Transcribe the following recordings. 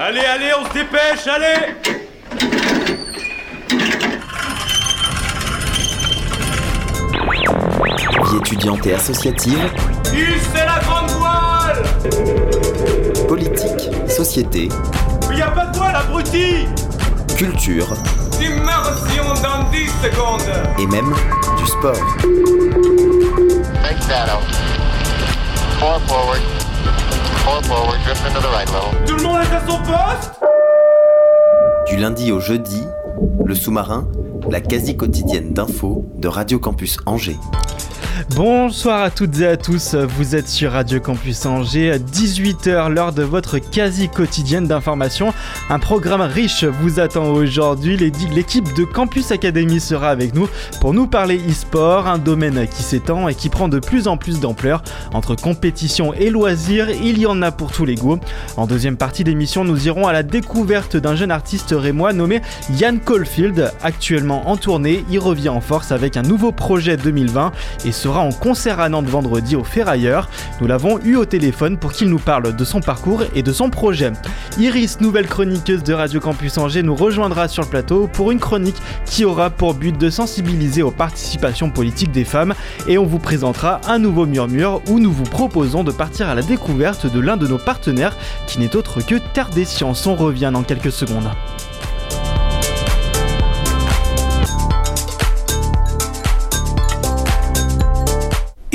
Allez, allez, on se dépêche, allez Vie étudiante et associative, c'est la grande voile politique, société, y a pas de voile, abruti culture Immersion dans 10 secondes et même du sport. Take shadow. Four forward. Four forward. Tout le monde est à son poste Du lundi au jeudi, le sous-marin, la quasi quotidienne d'infos de Radio Campus Angers. Bonsoir à toutes et à tous, vous êtes sur Radio Campus Angers, 18h, l'heure de votre quasi quotidienne d'information. Un programme riche vous attend aujourd'hui. L'équipe de Campus Academy sera avec nous pour nous parler e-sport, un domaine qui s'étend et qui prend de plus en plus d'ampleur. Entre compétition et loisirs, il y en a pour tous les goûts. En deuxième partie d'émission, nous irons à la découverte d'un jeune artiste rémois nommé Yann Caulfield. Actuellement en tournée, il revient en force avec un nouveau projet 2020 et sera en concert à Nantes vendredi au Ferrailleur. Nous l'avons eu au téléphone pour qu'il nous parle de son parcours et de son projet. Iris, nouvelle chroniqueuse de Radio Campus Angers, nous rejoindra sur le plateau pour une chronique qui aura pour but de sensibiliser aux participations politiques des femmes et on vous présentera un nouveau murmure où nous vous proposons de partir à la découverte de l'un de nos partenaires qui n'est autre que Terre des Sciences. On revient dans quelques secondes.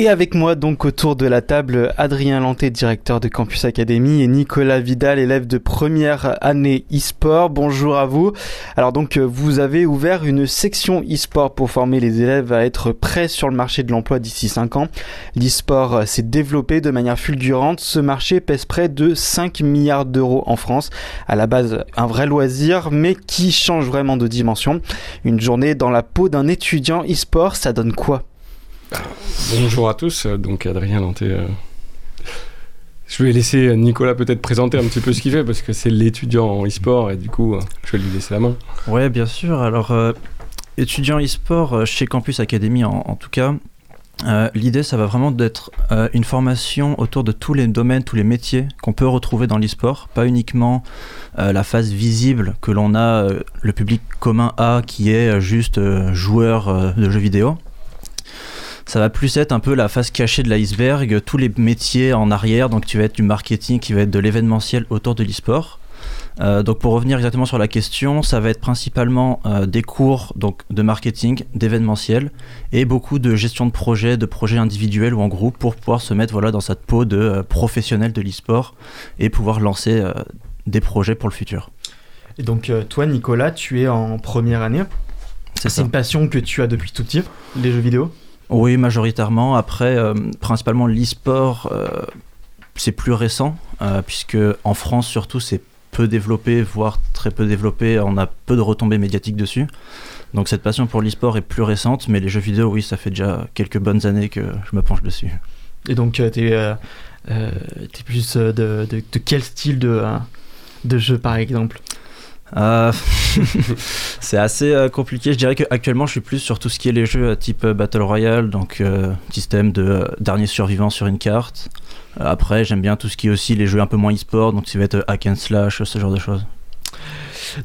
Et avec moi donc autour de la table Adrien Lanté, directeur de Campus Academy et Nicolas Vidal, élève de première année e-sport. Bonjour à vous. Alors donc vous avez ouvert une section e-sport pour former les élèves à être prêts sur le marché de l'emploi d'ici 5 ans. L'e-sport s'est développé de manière fulgurante. Ce marché pèse près de 5 milliards d'euros en France. À la base un vrai loisir mais qui change vraiment de dimension. Une journée dans la peau d'un étudiant e-sport, ça donne quoi? Bonjour à tous, donc Adrien Lanté. euh, Je vais laisser Nicolas peut-être présenter un petit peu ce qu'il fait parce que c'est l'étudiant en e-sport et du coup euh, je vais lui laisser la main. Ouais, bien sûr. Alors, euh, étudiant e-sport chez Campus Academy, en, tout cas, l'idée, ça va vraiment d'être une formation autour de tous les domaines, tous les métiers qu'on peut retrouver dans l'e-sport, pas uniquement la phase visible que l'on a, le public commun a, qui est juste joueur de jeux vidéo. Ça va plus être un peu la face cachée de l'iceberg, tous les métiers en arrière, donc tu vas être du marketing, qui va être de l'événementiel autour de l'e-sport. Euh, donc pour revenir exactement sur la question, ça va être principalement euh, des cours donc de marketing, d'événementiel et beaucoup de gestion de projet, de projets individuels ou en groupe pour pouvoir se mettre voilà dans cette peau de euh, professionnel de l'e-sport et pouvoir lancer des projets pour le futur. Et donc toi Nicolas, tu es en première année. C'est une passion que tu as depuis tout petit, les jeux vidéo? Oui, majoritairement. Après, euh, principalement l'e-sport, euh, c'est plus récent, euh, puisque en France surtout, c'est peu développé, voire très peu développé. On a peu de retombées médiatiques dessus. Donc cette passion pour l'e-sport est plus récente, mais les jeux vidéo, oui, ça fait déjà quelques bonnes années que je me penche dessus. Et donc euh, t'es plus de, quel style de jeu par exemple? Euh, c'est assez euh, compliqué. Je dirais qu'actuellement, je suis plus sur tout ce qui est les jeux euh, type Battle Royale, donc système de dernier survivant sur une carte. Après, j'aime bien tout ce qui est aussi les jeux un peu moins e-sport, donc ça va être hack and slash, ce genre de choses.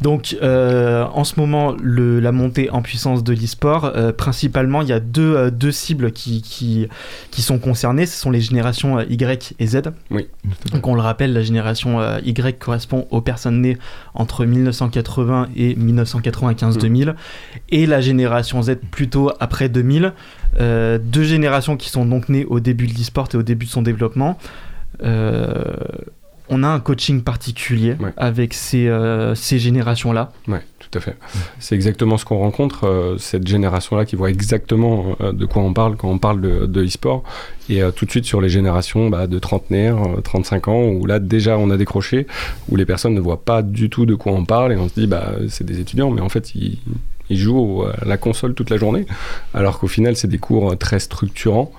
Donc euh, en ce moment, le, la montée en puissance de l'e-sport, euh, principalement, il y a deux, euh, deux cibles qui, qui, qui sont concernées. Ce sont les générations Y et Z. Oui. Donc on le rappelle, la génération Y correspond aux personnes nées entre 1980 et 1995-2000. Et la génération Z plutôt après 2000. Euh, deux générations qui sont donc nées au début de l'e-sport et au début de son développement. Euh, on a un coaching particulier Ouais. avec ces, euh, ces générations-là. Ouais, tout à fait. C'est exactement ce qu'on rencontre, euh, cette génération-là qui voit exactement euh, de quoi on parle quand on parle de, de e-sport. Et tout de suite sur les générations bah, de trentenaires, euh, 35 ans, où là déjà on a décroché, où les personnes ne voient pas du tout de quoi on parle et on se dit bah c'est des étudiants, mais en fait ils, ils jouent à la console toute la journée, alors qu'au final c'est des cours très structurants,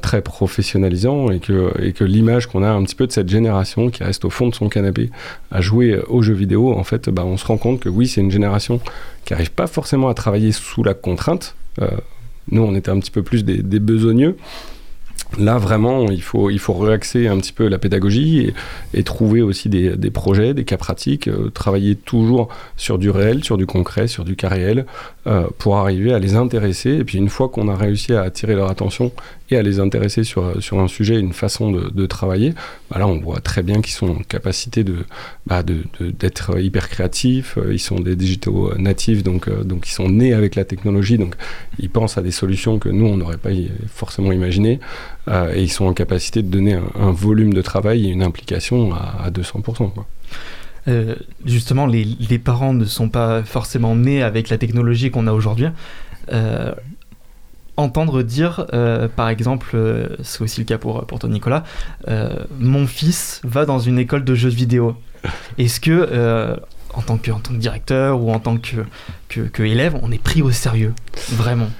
très professionnalisants et que, et que l'image qu'on a un petit peu de cette génération qui reste au fond de son canapé à jouer aux jeux vidéo, en fait, bah, on se rend compte que oui, c'est une génération qui n'arrive pas forcément à travailler sous la contrainte. Euh, nous, on était un petit peu plus des besogneux. Là, vraiment, il faut, réaxer un petit peu la pédagogie et, trouver aussi des, projets, des cas pratiques, euh, travailler toujours sur du réel, sur du concret, sur du cas réel, euh, pour arriver à les intéresser. Et puis, une fois qu'on a réussi à attirer leur attention et à les intéresser sur, un sujet, une façon de, de travailler, bah là, on voit très bien qu'ils sont en capacité de, bah de, d'être hyper créatifs. Ils sont des digitaux natifs, donc, euh, donc ils sont nés avec la technologie, donc ils pensent à des solutions que nous, on n'aurait pas forcément imaginées. Euh, et ils sont en capacité de donner un, volume de travail et une implication à, à 200%. Quoi. Euh, justement, les, parents ne sont pas forcément nés avec la technologie qu'on a aujourd'hui. Euh, entendre dire, par exemple, c'est aussi le cas pour, pour ton Nicolas, mon fils va dans une école de jeux vidéo. Est-ce que, en, tant que, en tant que directeur ou en tant que, que, que élève, on est pris au sérieux Vraiment?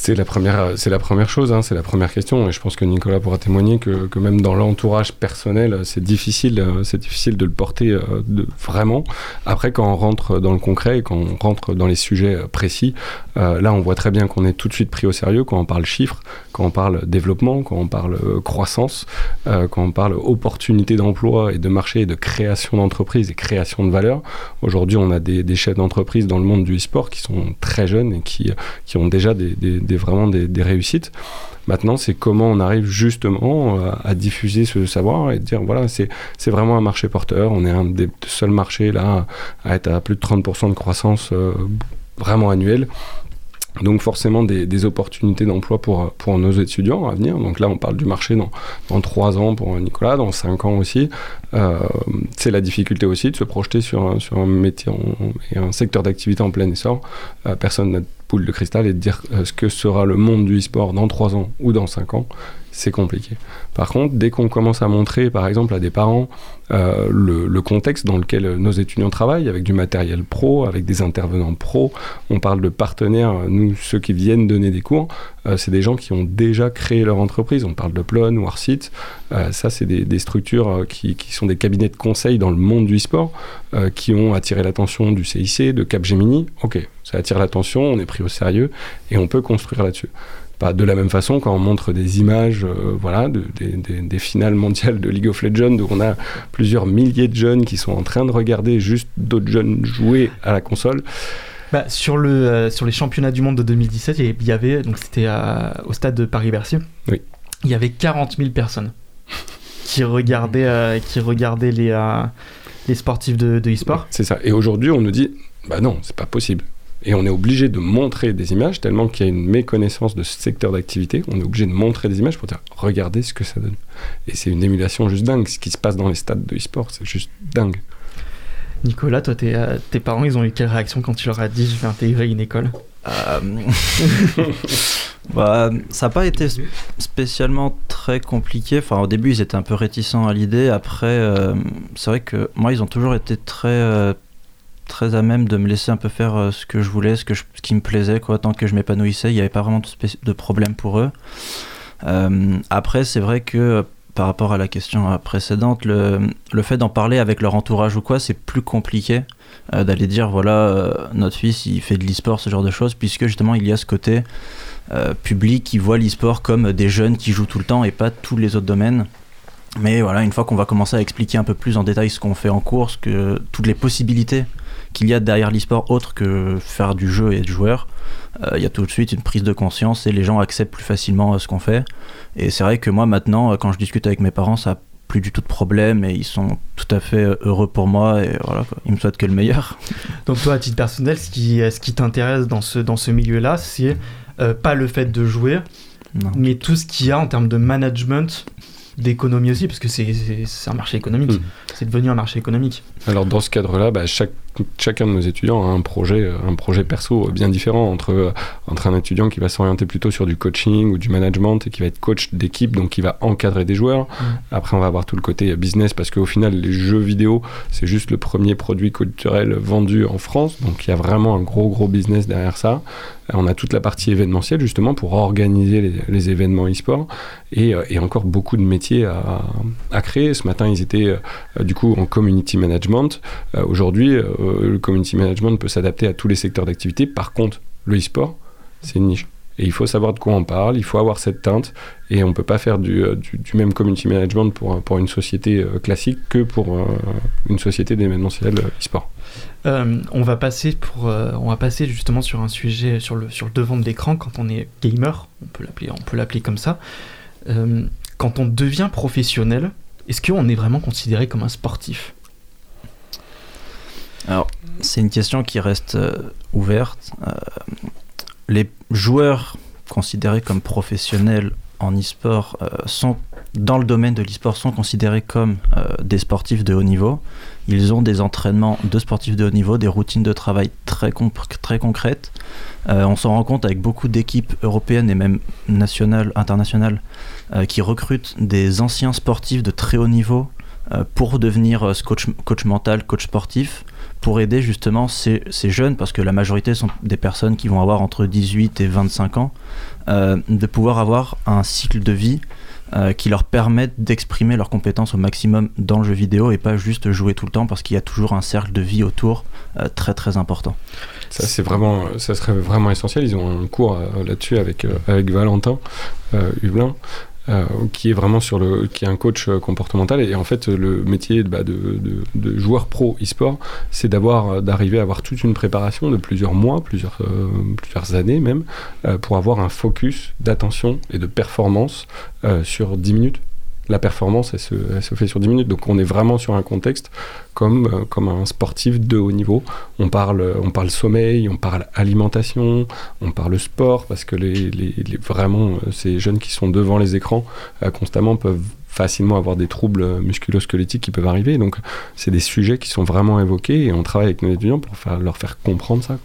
C'est la première, c'est la première chose, hein, c'est la première question, et je pense que Nicolas pourra témoigner que, même dans l'entourage personnel, c'est difficile, c'est difficile de le porter euh, vraiment. Après, quand on rentre dans le concret et quand on rentre dans les sujets précis, euh, là, on voit très bien qu'on est tout de suite pris au sérieux quand on parle chiffres, quand on parle développement, quand on parle euh, croissance, euh, quand on parle opportunité d'emploi et de marché et de création d'entreprise et création de valeur. Aujourd'hui, on a des, chefs d'entreprise dans le monde du e-sport qui sont très jeunes et qui, qui ont déjà des, des vraiment des, réussites. Maintenant, c'est comment on arrive justement à, à, diffuser ce savoir et dire voilà, c'est vraiment un marché porteur. On est un des seuls marchés là à être à plus de 30% de croissance euh, vraiment annuelle. Donc forcément des, opportunités d'emploi pour, pour nos étudiants à venir. Donc là, on parle du marché dans, dans 3 ans pour Nicolas, dans 5 ans aussi. Euh, c'est la difficulté aussi de se projeter sur, un, sur un métier et un secteur d'activité en plein essor. Euh, personne n'a de poule de cristal et de dire euh, ce que sera le monde du e-sport dans 3 ans ou dans 5 ans c'est compliqué. Par contre, dès qu'on commence à montrer, par exemple, à des parents euh, le, contexte dans lequel nos étudiants travaillent, avec du matériel pro, avec des intervenants pro, on parle de partenaires, nous, ceux qui viennent donner des cours, euh, c'est des gens qui ont déjà créé leur entreprise. On parle de Plon, Warsit, euh, ça, c'est des, structures qui, qui, sont des cabinets de conseil dans le monde du sport, qui ont attiré l'attention du CIC, de Capgemini. Ok, ça attire l'attention, on est pris au sérieux et on peut construire là-dessus. De la même façon, quand on montre des images euh, voilà, de, de, de, des finales mondiales de League of Legends, où on a plusieurs milliers de jeunes qui sont en train de regarder juste d'autres jeunes jouer à la console. Bah, sur, le, euh, sur les championnats du monde de 2017, il y avait, donc c'était au stade de Paris-Bercy, oui. il y avait 40 000 personnes qui regardaient, euh, qui regardaient les, les sportifs de e-sport. C'est ça. Et aujourd'hui, on nous dit, bah non, c'est pas possible. Et on est obligé de montrer des images, tellement qu'il y a une méconnaissance de ce secteur d'activité, on est obligé de montrer des images pour dire regardez ce que ça donne. Et c'est une émulation juste dingue. Ce qui se passe dans les stades de e-sport, c'est juste dingue. Nicolas, toi, tes, euh, tes, parents, ils ont eu quelle réaction quand tu leur as dit je vais intégrer une école? Euh... bah, Ça n'a pas été spécialement très compliqué. Enfin, au début, ils étaient un peu réticents à l'idée. Après, euh, c'est vrai que moi, ils ont toujours été très euh, très à même de me laisser un peu faire euh, ce que je voulais, ce, que je, ce qui me plaisait, quoi, tant que je m'épanouissais, il n'y avait pas vraiment de, problème pour eux. Euh, après, c'est vrai que par rapport à la question précédente, le, le fait d'en parler avec leur entourage ou quoi, c'est plus compliqué euh, d'aller dire voilà, euh, notre fils il fait de l'e-sport, ce genre de choses, puisque justement il y a ce côté euh, public qui voit l'e-sport comme des jeunes qui jouent tout le temps et pas tous les autres domaines. Mais voilà, une fois qu'on va commencer à expliquer un peu plus en détail ce qu'on fait en cours, que toutes les possibilités qu'il y a derrière l'e-sport autre que faire du jeu et être joueur, il euh, y a tout de suite une prise de conscience et les gens acceptent plus facilement euh, ce qu'on fait. Et c'est vrai que moi maintenant, euh, quand je discute avec mes parents, ça plus du tout de problème et ils sont tout à fait heureux pour moi et voilà quoi. ils me souhaitent que le meilleur. Donc toi à titre personnel ce qui, ce qui t'intéresse dans ce, dans ce milieu là c'est euh, pas le fait de jouer non. mais tout ce qu'il y a en termes de management d'économie aussi, parce que c'est un marché économique. Mmh. C'est devenu un marché économique. Alors dans ce cadre-là, bah, chaque, chacun de nos étudiants a un projet, un projet perso bien différent entre, entre un étudiant qui va s'orienter plutôt sur du coaching ou du management et qui va être coach d'équipe, donc qui va encadrer des joueurs. Mmh. Après, on va avoir tout le côté business, parce qu'au final, les jeux vidéo, c'est juste le premier produit culturel vendu en France, donc il y a vraiment un gros, gros business derrière ça. On a toute la partie événementielle justement pour organiser les, les événements e-sport et, et, encore beaucoup de métiers à, à, créer. Ce matin, ils étaient euh, du coup en community management. Euh, Aujourd'hui, euh, le community management peut s'adapter à tous les secteurs d'activité. Par contre, le e-sport, c'est une niche. Et il faut savoir de quoi on parle, il faut avoir cette teinte, et on peut pas faire du, euh, du, même community management pour, pour une société euh, classique que pour euh, une société d'événementiel e-sport. On va passer pour, on va passer justement sur un sujet sur le sur le devant de l'écran quand on est gamer, on peut l'appeler, on peut l'appeler comme ça. Quand on devient professionnel, est-ce qu'on est vraiment considéré comme un sportif? Alors, c'est une question qui reste euh, ouverte. Euh, les joueurs considérés comme professionnels en e-sport euh, sont, dans le domaine de l'e-sport, sont considérés comme des sportifs de haut niveau. Ils ont des entraînements de sportifs de haut niveau, des routines de travail très, très concrètes. On s'en rend compte avec beaucoup d'équipes européennes et même nationales, internationales, qui recrutent des anciens sportifs de très haut niveau pour devenir coach, coach mental, coach sportif, pour aider justement ces, jeunes, parce que la majorité sont des personnes qui vont avoir entre 18 et 25 ans, euh, de pouvoir avoir un cycle de vie euh, qui leur permette d'exprimer leurs compétences au maximum dans le jeu vidéo et pas juste jouer tout le temps parce qu'il y a toujours un cercle de vie autour euh, très très important. Ça, c'est vraiment, ça serait vraiment essentiel. Ils ont un cours là-dessus avec, avec Valentin Hublin, euh, qui est vraiment sur le, qui est un coach euh, comportemental. Et en fait, le métier bah, de, de, joueur pro e-sport, c'est d'avoir, euh, d'arriver à avoir toute une préparation de plusieurs mois, plusieurs, plusieurs années même, pour avoir un focus d'attention et de performance sur 10 minutes. La performance, elle se, fait sur 10 minutes. Donc on est vraiment sur un contexte comme, euh, comme un sportif de haut niveau. On parle, euh, on parle sommeil, on parle alimentation, on parle sport, parce que les, vraiment, euh, ces jeunes qui sont devant les écrans constamment peuvent facilement avoir des troubles musculo-squelettiques qui peuvent arriver. Donc c'est des sujets qui sont vraiment évoqués et on travaille avec nos étudiants pour leur faire comprendre ça.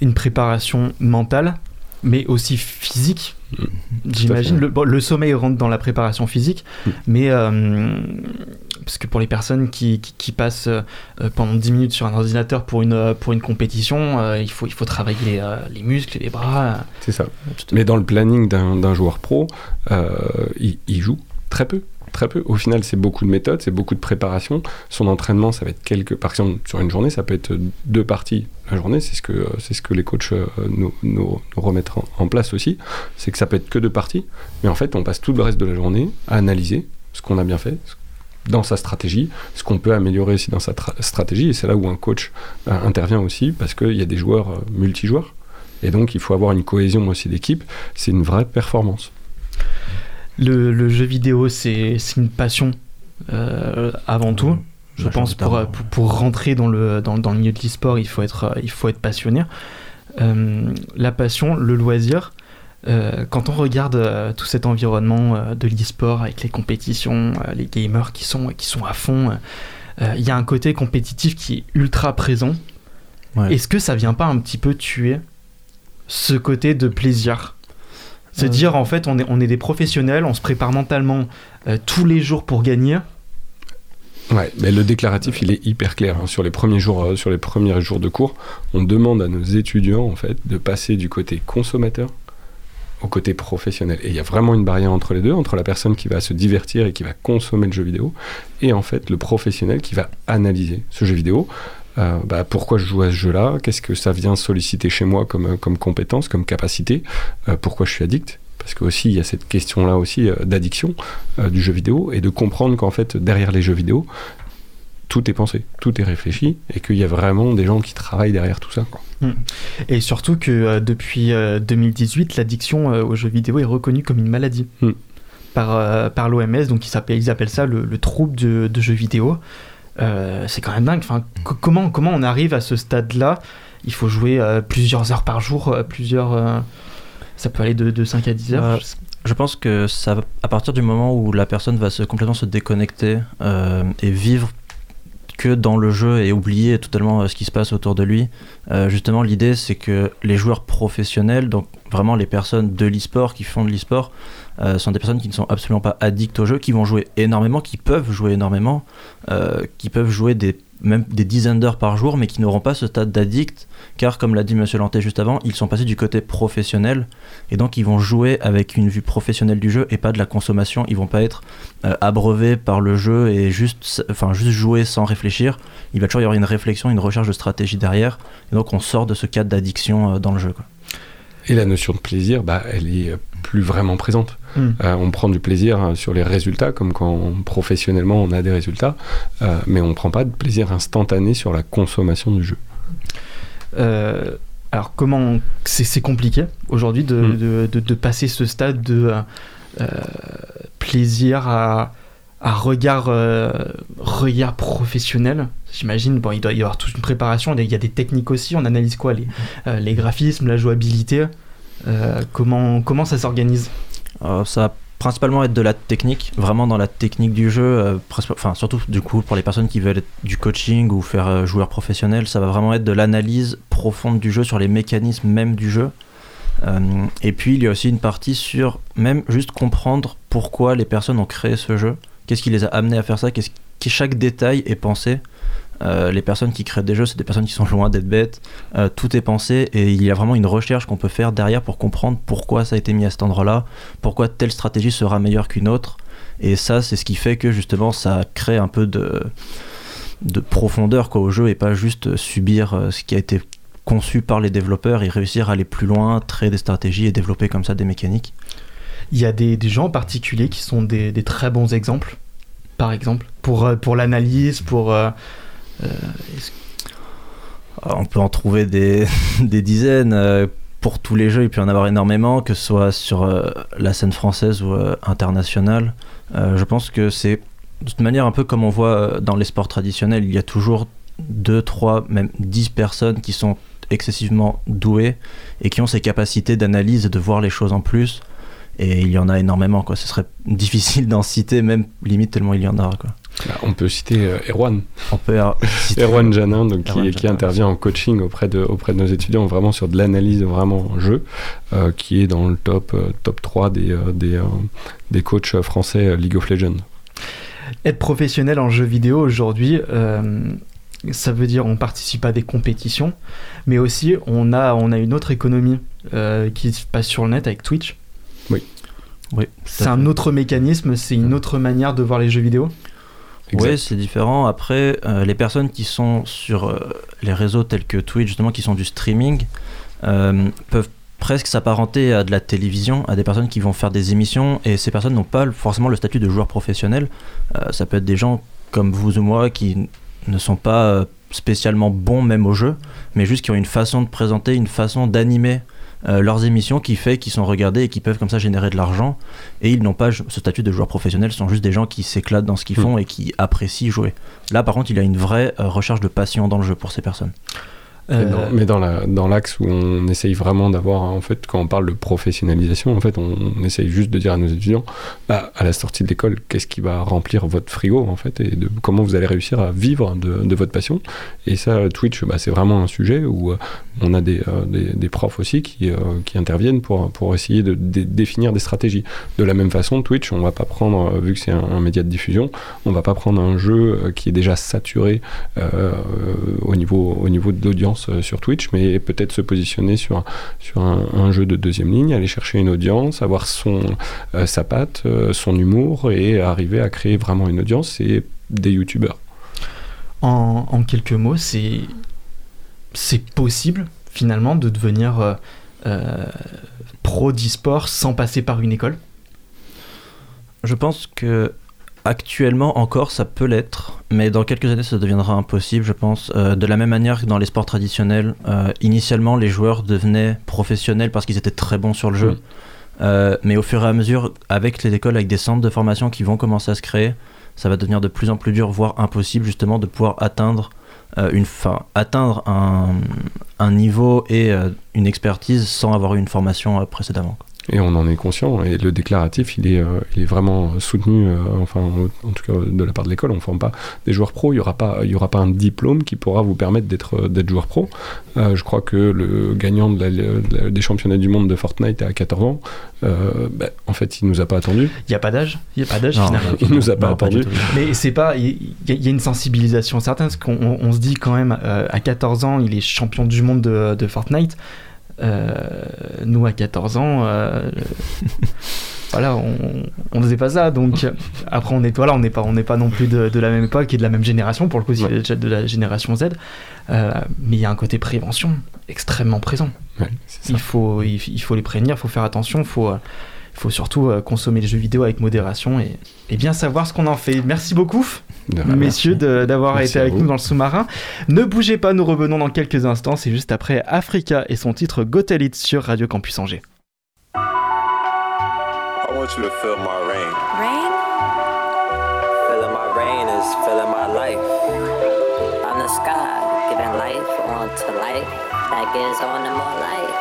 Une préparation mentale, mais aussi physique. Mm. J'imagine. Le, bon, le sommeil rentre dans la préparation physique, Mm. mais euh, parce que pour les personnes qui, qui, qui passent euh, pendant 10 minutes sur un ordinateur pour une, euh, pour une compétition, euh, il, faut, il faut travailler les, les muscles, les bras. C'est ça. Mais dans le planning d'un d'un joueur pro, il, il joue très peu. Très peu. Au final, c'est beaucoup de méthodes, c'est beaucoup de préparation. Son entraînement, ça va être quelques. Par exemple, sur une journée, ça peut être deux parties la journée. C'est ce que c'est ce que les coachs euh, nous, nous, remettent en, place aussi. C'est que ça peut être que deux parties, mais en fait, on passe tout le reste de la journée à analyser ce qu'on a bien fait dans sa stratégie, ce qu'on peut améliorer aussi dans sa tra- stratégie. Et c'est là où un coach euh, intervient aussi, parce qu'il y a des joueurs euh, multijoueurs. Et donc, il faut avoir une cohésion aussi d'équipe. C'est une vraie performance. Le, le jeu vidéo, c'est une passion euh, avant tout. Je pense pour, pour, pour rentrer dans le, dans, dans le milieu de l'e-sport, il faut être, il faut être passionné. Euh, la passion, le loisir, euh, quand on regarde euh, tout cet environnement de l'e-sport avec les compétitions, les gamers qui sont, qui sont à fond, il y a un côté compétitif qui est ultra présent. Ouais. Est-ce que ça vient pas un petit peu tuer ce côté de plaisir? Se Euh. dire en fait on est, on est des professionnels, on se prépare mentalement euh, tous les jours pour gagner. Ouais, mais le déclaratif, il est hyper clair. hein. Sur les premiers jours, euh, sur les premiers jours de cours, on demande à nos étudiants en fait de passer du côté consommateur au côté professionnel. Et il y a vraiment une barrière entre les deux, entre la personne qui va se divertir et qui va consommer le jeu vidéo, et en fait le professionnel qui va analyser ce jeu vidéo. Euh, bah, pourquoi je joue à ce jeu-là? Qu'est-ce que ça vient solliciter chez moi comme, comme compétence, comme capacité? Euh, Pourquoi je suis addict? Parce que aussi il y a cette question-là aussi euh, d'addiction du jeu vidéo et de comprendre qu'en fait derrière les jeux vidéo tout est pensé, tout est réfléchi et qu'il y a vraiment des gens qui travaillent derrière tout ça. quoi. Et surtout que euh, depuis euh, 2018, l'addiction euh, aux jeux vidéo est reconnue comme une maladie Hmm. par, par l'OMS, donc ils, appellent ça le, le trouble de, de jeux vidéo. Euh, c'est quand même dingue. Enfin, co- comment, comment on arrive à ce stade-là? Il faut jouer euh, plusieurs heures par jour, euh, plusieurs. euh, ça peut aller de, de 5 à 10 heures. Euh, je pense que ça, à partir du moment où la personne va se, complètement se déconnecter et vivre que dans le jeu et oublier totalement ce qui se passe autour de lui, euh, justement l'idée c'est que les joueurs professionnels, donc vraiment les personnes de l'e-sport qui font de l'e-sport, euh, sont des personnes qui ne sont absolument pas addictes au jeu, qui vont jouer énormément, qui peuvent jouer énormément, euh, qui peuvent jouer des, même des dizaines d'heures par jour, mais qui n'auront pas ce stade d'addict, car comme l'a dit Monsieur Lanté juste avant, ils sont passés du côté professionnel et donc ils vont jouer avec une vue professionnelle du jeu et pas de la consommation. Ils vont pas être euh, abreuvés par le jeu et juste, enfin, juste jouer sans réfléchir. Il va toujours y avoir une réflexion, une recherche de stratégie derrière. Et donc on sort de ce cadre d'addiction euh, dans le jeu. Et la notion de plaisir, bah, elle est plus vraiment présente. Hmm. Euh, on prend du plaisir euh, sur les résultats, comme quand professionnellement on a des résultats, euh, mais on ne prend pas de plaisir instantané sur la consommation du jeu. Euh, alors comment c'est compliqué aujourd'hui de, Mm. de, de- de passer ce stade de plaisir à, à regard euh, regard professionnel? J'imagine bon il doit y avoir toute une préparation. Il y a des techniques aussi. On analyse quoi les, euh, les graphismes, la jouabilité? Euh, comment comment ça s'organise Euh, ça va principalement être de la technique, vraiment dans la technique du jeu, euh, enfin surtout du coup pour les personnes qui veulent être du coaching ou faire joueur professionnel, ça va vraiment être de l'analyse profonde du jeu sur les mécanismes même du jeu. Et puis il y a aussi une partie sur même juste comprendre pourquoi les personnes ont créé ce jeu, qu'est-ce qui les a amenés à faire ça, qu'est-ce que chaque détail est pensé. Euh, les personnes qui créent des jeux, c'est des personnes qui sont loin d'être bêtes. Euh, tout est pensé et il y a vraiment une recherche qu'on peut faire derrière pour comprendre pourquoi ça a été mis à cet endroit-là, pourquoi telle stratégie sera meilleure qu'une autre. Et ça, c'est ce qui fait que justement, ça crée un peu de, de profondeur au jeu et pas juste subir euh, ce qui a été conçu par les développeurs et réussir à aller plus loin, créer des stratégies et développer comme ça des mécaniques. Il y a des, gens en particulier qui sont des, des très bons exemples, par exemple, pour, pour l'analyse, pour... euh, on peut en trouver des, dizaines euh, pour tous les jeux, il peut y en avoir énormément, que ce soit sur euh, la scène française ou internationale. Je pense que c'est de toute manière un peu comme on voit dans les sports traditionnels, il y a toujours 2, 3, même 10 personnes qui sont excessivement douées et qui ont ces capacités d'analyse et de voir les choses en plus. Et il y en a énormément, quoi. Ce serait difficile d'en citer, même limite tellement il y en a, quoi. Bah, on peut citer euh, Erwan, On peut citer- Erwan Janin, donc, qui, Erwan qui Janin, intervient en coaching auprès de, auprès de nos étudiants, vraiment sur de l'analyse vraiment en jeu, euh, qui est dans le top, euh, top 3 des, euh, des, euh, des coachs français euh, League of Legends. Être professionnel en jeu vidéo aujourd'hui, euh, ça veut dire on participe à des compétitions, mais aussi on a, on a une autre économie euh, qui se passe sur le net avec Twitch. Oui, C'est un autre mécanisme, c'est une autre manière de voir les jeux vidéo? Oui, c'est différent. Après, euh, les personnes qui sont sur euh, les réseaux tels que Twitch, justement, qui sont du streaming, euh, peuvent presque s'apparenter à de la télévision, à des personnes qui vont faire des émissions, et ces personnes n'ont pas forcément le statut de joueur professionnel. Ça peut être des gens comme vous ou moi qui ne sont pas spécialement bons même au jeu, mais juste qui ont une façon de présenter, une façon d'animer euh, leurs émissions qui fait qu'ils sont regardés et qui peuvent comme ça générer de l'argent. Et ils n'ont pas ce statut de joueur professionnel, ce sont juste des gens qui s'éclatent dans ce qu'ils Hmm. font et qui apprécient jouer. Là, par contre, il y a une vraie euh, recherche de passion dans le jeu pour ces personnes. Mais Euh, dans- Mais dans la- dans l'axe où on essaye vraiment d'avoir, en fait, quand on parle de professionnalisation, en fait, on, essaye juste de dire à nos étudiants, bah, à la sortie de l'école, qu'est-ce qui va remplir votre frigo, en fait, et de comment vous allez réussir à vivre de, votre passion. Et ça, Twitch, bah, c'est vraiment un sujet où euh, on a des, euh, des, des profs aussi qui, qui interviennent pour, pour essayer de, dé- définir des stratégies. De la même façon, Twitch, on va pas prendre, vu que c'est un, média de diffusion, on va pas prendre un jeu qui est déjà saturé au, niveau, au niveau de l'audience euh, sur Twitch, mais peut-être se positionner sur, sur un, un jeu de deuxième ligne, aller chercher une audience, avoir son, euh, sa patte, euh, son humour et arriver à créer vraiment une audience. C'est des youtubeurs. en, en quelques mots, c'est c'est possible finalement de devenir euh, euh, pro d'e-sport sans passer par une école? Je pense que actuellement encore ça peut l'être, mais dans quelques années ça deviendra impossible, je pense. Euh, de la même manière que dans les sports traditionnels, euh, initialement les joueurs devenaient professionnels parce qu'ils étaient très bons sur le jeu. Euh, mais au fur et à mesure, avec les écoles, avec des centres de formation qui vont commencer à se créer, ça va devenir de plus en plus dur, voire impossible justement de pouvoir atteindre une fin, atteindre un, un niveau et une expertise sans avoir eu une formation précédemment. quoi. Et on en est conscient. Et le déclaratif, il est, euh, il est vraiment soutenu, euh, enfin, en tout cas de la part de l'école. On ne forme pas des joueurs pro. Il n'y aura, pas- il y aura pas un diplôme qui pourra vous permettre d'être euh, d'être joueur pro. Euh, je crois que le gagnant de la- de la- des championnats du monde de Fortnite à 14 ans, euh, bah, en fait, il nous a pas attendu. Il n'y a pas d'âge, il n'y a pas d'âge finalement? Il nous a pas non, attendu. Mais c'est pas, il y, a une sensibilisation certaine, parce qu'on on- on se dit quand même, euh, à 14 ans, il est champion du monde de, de Fortnite. Euh, nous, à 14 ans, euh, voilà, on, on faisait pas ça. Donc, après, on est, voilà, on n'est pas, on n'est pas non plus de, de la même époque et de la même génération, pour le coup, Ouais. déjà de la génération Z. Euh, mais il y a un côté prévention extrêmement présent. Ouais. Il faut, il, il faut les prévenir, il faut faire attention, il faut, euh, faut surtout euh, consommer les jeux vidéo avec modération et, et bien savoir ce qu'on en fait. Merci beaucoup, messieurs, d'avoir été avec vous. nous dans le sous-marin. Ne bougez pas, nous revenons dans quelques instants. C'est juste après Africa et son titre Gotel It sur Radio Campus Angers. I want you to feel my rain. Rain? Feeling my rain is feeling my life. On the sky, giving life onto life that gives on to more life.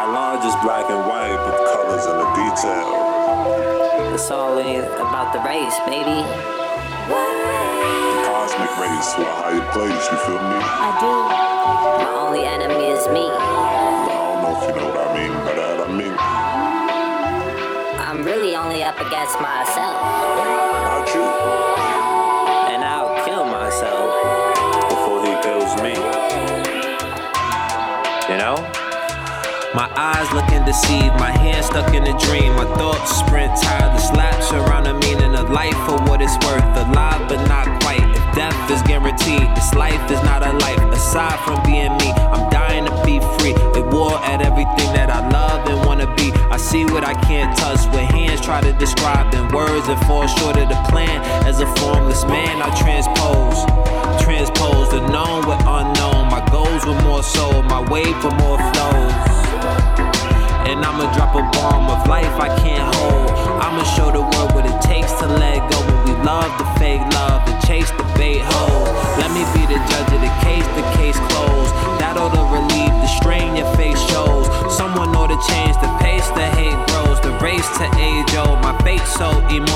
Our lodge is black and white with colors and the detail. It's all about the race, baby. Cosmic race to a higher place, you feel me? I do. My only enemy is me. I don't know if you know what I mean by that. I mean, I'm really only up against myself. not you. And I'll kill myself. Before he kills me. you know? My eyes looking deceived, my hands stuck in a dream. My thoughts sprint tireless laps around the meaning of life for what it's worth. Alive but not quite. If death is guaranteed, this life is not a life. Aside from being me, I'm dying to be free. At war at everything that I love and wanna be. I see what I can't touch, what hands try to describe in words that fall short of the plan. As a formless man, I transpose, transpose the known with unknown. My goals with more soul, my wave for more flows. And I'ma drop a bomb of life I can't hold. I'ma show the world what it takes to let go when we love the fake love and chase the bait hole. Let me be the judge of the case, the case closed. That ought to relieve the strain your face shows. Someone ought to change the pace, the hate grows. The race to age old, my fate so immortal.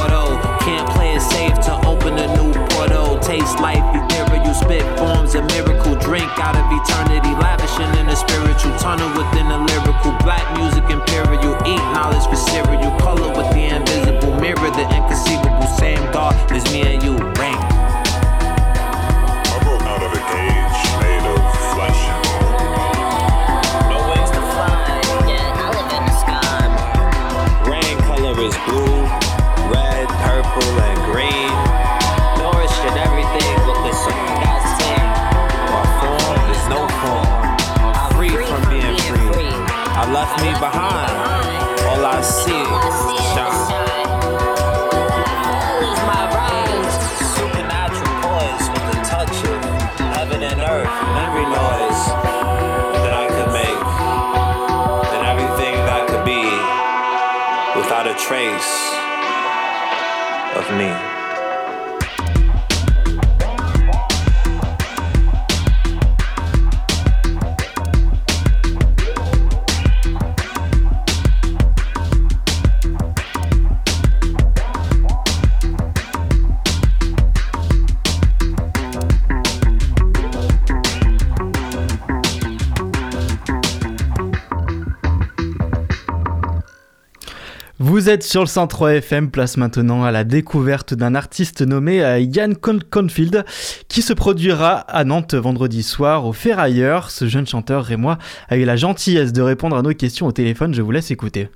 Vous êtes sur le 103 FM, place maintenant à la découverte d'un artiste nommé euh, Yann Con- Confield qui se produira à Nantes vendredi soir au Ferrailleur. Ce jeune chanteur rémois a eu la gentillesse de répondre à nos questions au téléphone, je vous laisse écouter.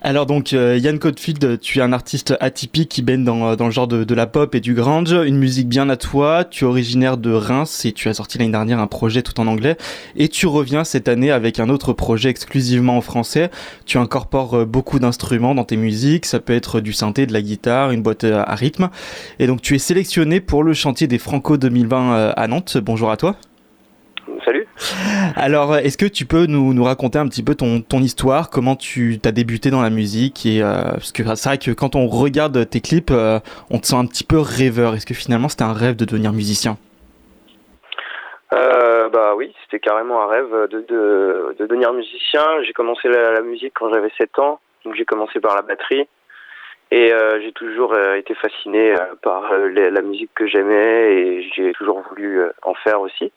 Alors donc euh, Yann tu es un artiste atypique qui baigne dans, dans le genre de, de la pop et du grunge, une musique bien à toi, tu es originaire de Reims et tu as sorti l'année dernière un projet tout en anglais et tu reviens cette année avec un autre projet exclusivement en français tu incorpores euh, beaucoup d'instruments dans tes musiques, ça peut être du synthé, de la guitare, une boîte euh, à rythme. Et donc tu es sélectionné pour le chantier des Franco 2020 euh, à Nantes. Bonjour à toi. Alors, est-ce que tu peux nous, raconter un petit peu ton, histoire, comment tu as débuté dans la musique et euh, parce que c'est vrai que quand on regarde tes clips, euh, on te sent un petit peu rêveur. Est-ce que finalement c'était un rêve de devenir musicien? Euh, bah oui, c'était carrément un rêve de, de, de devenir musicien. J'ai commencé la, musique quand j'avais 7 ans, donc j'ai commencé par la batterie. Et j'ai toujours été fasciné par la musique que j'aimais et j'ai toujours voulu en faire aussi.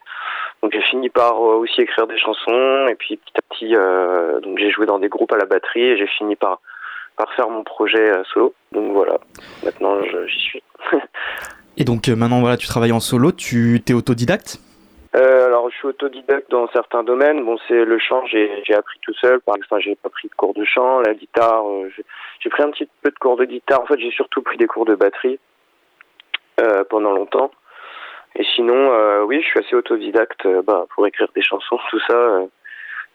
Donc j'ai fini par euh, aussi écrire des chansons et puis petit à petit, euh, donc j'ai joué dans des groupes à la batterie et j'ai fini par par faire mon projet euh, solo. Donc voilà, maintenant j'y suis. Et donc euh, maintenant voilà, tu travailles en solo, tu t'es autodidacte? Euh, alors, je suis autodidacte dans certains domaines. Bon, c'est le chant, j'ai j'ai appris tout seul. Par exemple, j'ai pas pris de cours de chant. La guitare, euh, j'ai- j'ai pris un petit peu de cours de guitare. En fait, j'ai surtout pris des cours de batterie euh, pendant longtemps. Et sinon, euh, oui, je suis assez autodidacte euh, bah, pour écrire des chansons, tout ça. euh,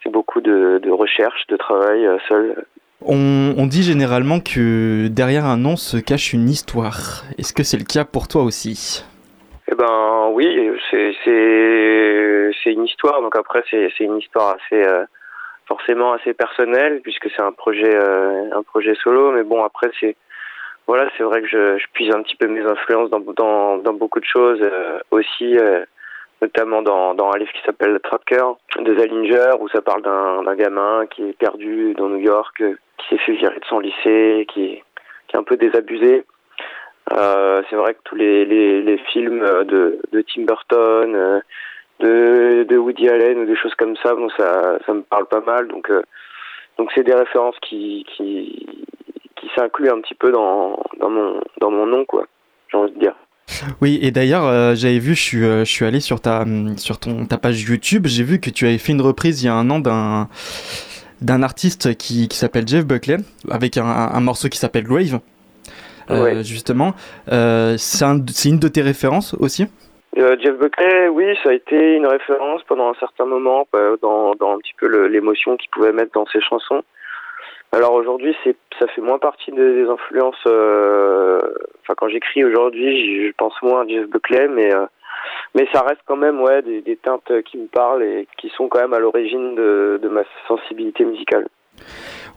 c'est beaucoup de, de recherche, de travail seul. On, on dit généralement que derrière un nom se cache une histoire. Est-ce que c'est le cas pour toi aussi? Eh ben oui, c'est une histoire. Donc après c'est c'est une histoire assez euh, forcément assez personnelle puisque c'est un projet euh, un projet solo. Mais bon après c'est voilà c'est vrai que je, je puise un petit peu mes influences dans dans, dans beaucoup de choses euh, aussi. euh, notamment dans, dans un livre qui s'appelle Tracker de Zalinger où ça parle d'un gamin qui est perdu dans New York, euh, qui s'est fait virer de son lycée, qui qui est un peu désabusé. Euh, c'est vrai que tous les, les, les films de, de Tim Burton, euh, de, de Woody Allen ou des choses comme ça, bon, ça, ça me parle pas mal. Donc, euh, donc c'est des références qui, qui, qui s'incluent un petit peu dans, dans mon, dans mon nom, quoi. J'ai envie de dire. Oui, et d'ailleurs, euh, j'avais vu, je suis, euh, je suis allé sur ta, sur ton, ta page YouTube, j'ai vu que tu avais fait une reprise il y a un an d'un, d'un artiste qui, qui s'appelle Jeff Buckley, avec un, un morceau qui s'appelle Grave. Euh, Ouais. Justement, Euh, c'est un- c'est une de tes références aussi? Euh, Jeff Buckley, oui, ça a été une référence pendant un certain moment, dans, dans un petit peu l'émotion qu'il pouvait mettre dans ses chansons. Alors aujourd'hui, ça fait moins partie des, influences. euh, Enfin, quand j'écris aujourd'hui, je pense moins à Jeff Buckley, mais euh, mais ça reste quand même ouais des, teintes qui me parlent et qui sont quand même à l'origine de, ma sensibilité musicale.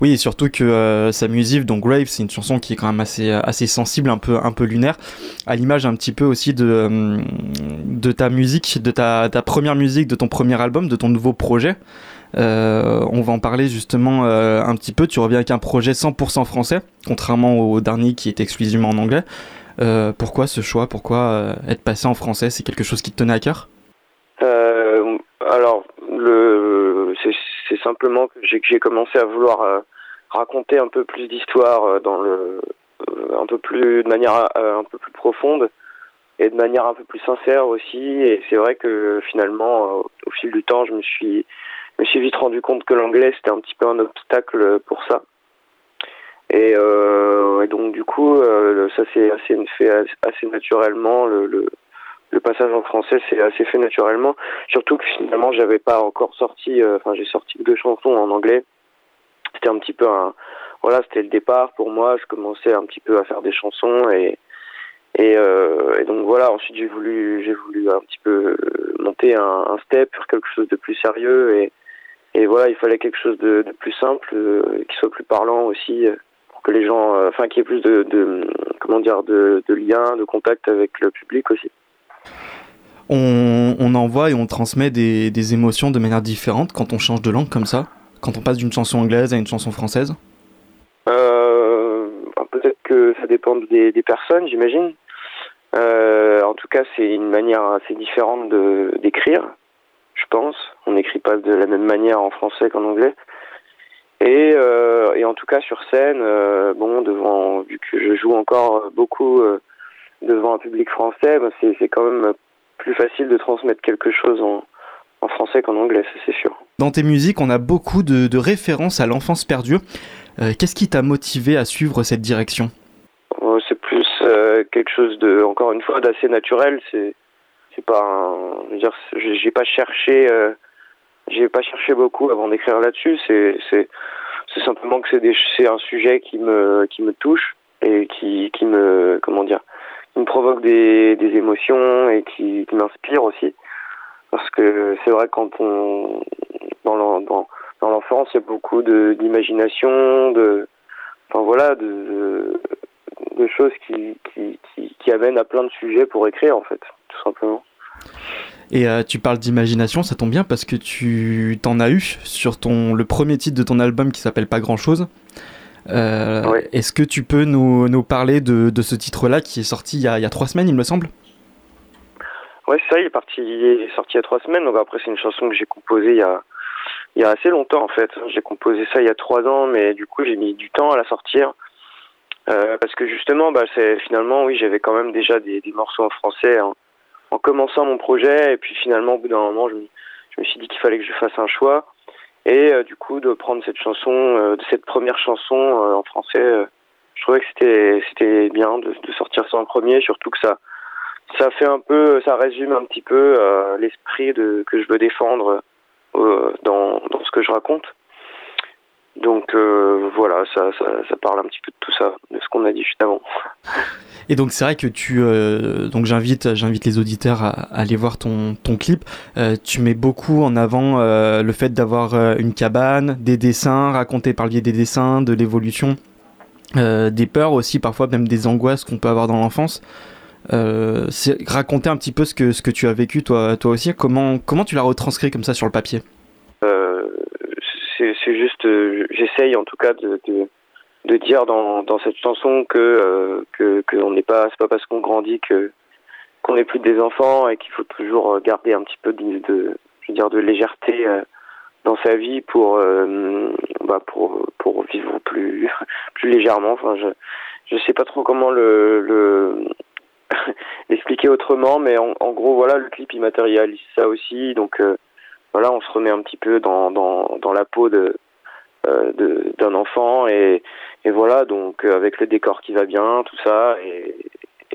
Oui, et surtout que euh, musique, donc Grave, c'est une chanson qui est quand même assez, assez sensible, un peu, un peu lunaire, à l'image un petit peu aussi de, euh, de ta musique, de ta, ta première musique, de ton premier album, de ton nouveau projet. Euh, on va en parler justement euh, un petit peu. Tu reviens avec un projet 100% français, contrairement au dernier qui est exclusivement en anglais. Euh, pourquoi ce choix? Pourquoi être passé en français? C'est quelque chose qui te tenait à cœur? Alors, c'est, simplement que j'ai, commencé à vouloir raconter un peu plus d'histoire dans le, un peu plus de manière un peu plus profonde et de manière un peu plus sincère aussi. Et c'est vrai que finalement, au fil du temps, je me suis, me suis vite rendu compte que l'anglais c'était un petit peu un obstacle pour ça. Et, euh, donc du coup, euh, ça s'est assez fait assez naturellement. Le, le, passage en français s'est assez fait naturellement. Surtout que finalement, j'avais pas encore sorti. euh, Enfin, j'ai sorti deux chansons en anglais. C'était un petit peu un. Voilà, c'était le départ pour moi. Je commençais un petit peu à faire des chansons et et, euh, et donc voilà. Ensuite, j'ai voulu j'ai voulu un petit peu monter un, step sur quelque chose de plus sérieux et et voilà, il fallait quelque chose de, de plus simple, euh, qui soit plus parlant aussi, euh, pour que les gens, euh, enfin, qu'il y ait plus de, de comment dire, de, de liens, de contact avec le public aussi. on, on envoie et on transmet des, des émotions de manière différente quand on change de langue comme ça Quand on passe d'une chanson anglaise à une chanson française? Euh, Peut-être que ça dépend des, des personnes, j'imagine. Euh, en tout cas, c'est une manière assez différente d'écrire, je pense. On n'écrit pas de la même manière en français qu'en anglais. Et, euh, et en tout cas sur scène, euh, bon, devant, vu que je joue encore beaucoup euh, devant un public français, bah, c'est quand même plus facile de transmettre quelque chose en, en français qu'en anglais, ça c'est sûr. Dans tes musiques, on a beaucoup de, de références à l'enfance perdue. Qu'est-ce qui t'a motivé à suivre cette direction? C'est plus quelque chose de, encore une fois, d'assez naturel. C'est, pas, un, dire, j'ai pas cherché, euh, j'ai pas cherché beaucoup avant d'écrire là-dessus. C'est, c'est, c'est simplement que c'est c'est un sujet qui me, qui me touche et qui, qui me, comment dire, me provoque des, des émotions et qui, qui m'inspire aussi. Parce que c'est vrai quand on, dans l'en- dans, dans l'enfance, il y a beaucoup de, d'imagination, de, enfin voilà, de, de, de choses qui, qui, qui, qui amènent à plein de sujets pour écrire en fait, tout simplement. Et euh, tu parles d'imagination, ça tombe bien parce que tu t'en as eu sur ton, le premier titre de ton album qui s'appelle Pas Grand Chose. Euh. Est-ce que tu peux nous, nous parler de, de ce titre-là qui est sorti il y, a, il y a trois semaines, il me semble? Ouais, c'est ça, il est parti, il est sorti il y a trois semaines, donc après c'est une chanson que j'ai composée il y a, il y a assez longtemps en fait. J'ai composé ça il y a trois ans, mais du coup j'ai mis du temps à la sortir. Euh, parce que justement, bah, c'est finalement, oui, j'avais quand même déjà des, des morceaux en français en, en commençant mon projet, et puis finalement, au bout d'un moment, je, me- suis dit qu'il fallait que je fasse un choix, et euh, du coup, de prendre cette chanson, euh, de cette première chanson euh, en français, je trouvais que c'était bien de, sortir ça en premier, surtout que ça ça fait un peu, ça résume un petit peu l'esprit que je veux défendre dans, ce que je raconte. Donc voilà, ça, ça, ça parle un petit peu de tout ça, de ce qu'on a dit juste avant. Et donc c'est vrai que tu euh, donc j'invite j'invite les auditeurs à, aller voir ton, ton clip. Euh, tu mets beaucoup en avant euh, le fait d'avoir une cabane, des dessins racontés par le biais des dessins, de l'évolution, des peurs aussi parfois même des angoisses qu'on peut avoir dans l'enfance. C'est raconter un petit peu ce que ce que tu as vécu toi toi aussi. Comment comment tu l'as retranscrit comme ça sur le papier? C'est juste, j'essaye en tout cas de, de dire dans, dans cette chanson que euh, que qu'on n'est pas, c'est pas parce qu'on grandit que qu'on n'est plus des enfants et qu'il faut toujours euh, garder un petit peu de, je veux dire de légèreté euh, dans sa vie pour euh, bah pour pour vivre plus plus légèrement. Enfin, je je sais pas trop comment le le l'expliquer autrement, mais en, en gros voilà, le clip il matérialise ça aussi, donc euh, voilà, on se remet un petit peu dans, dans, dans la peau de euh, d'un enfant et, et voilà donc euh, avec le décor qui va bien tout ça et,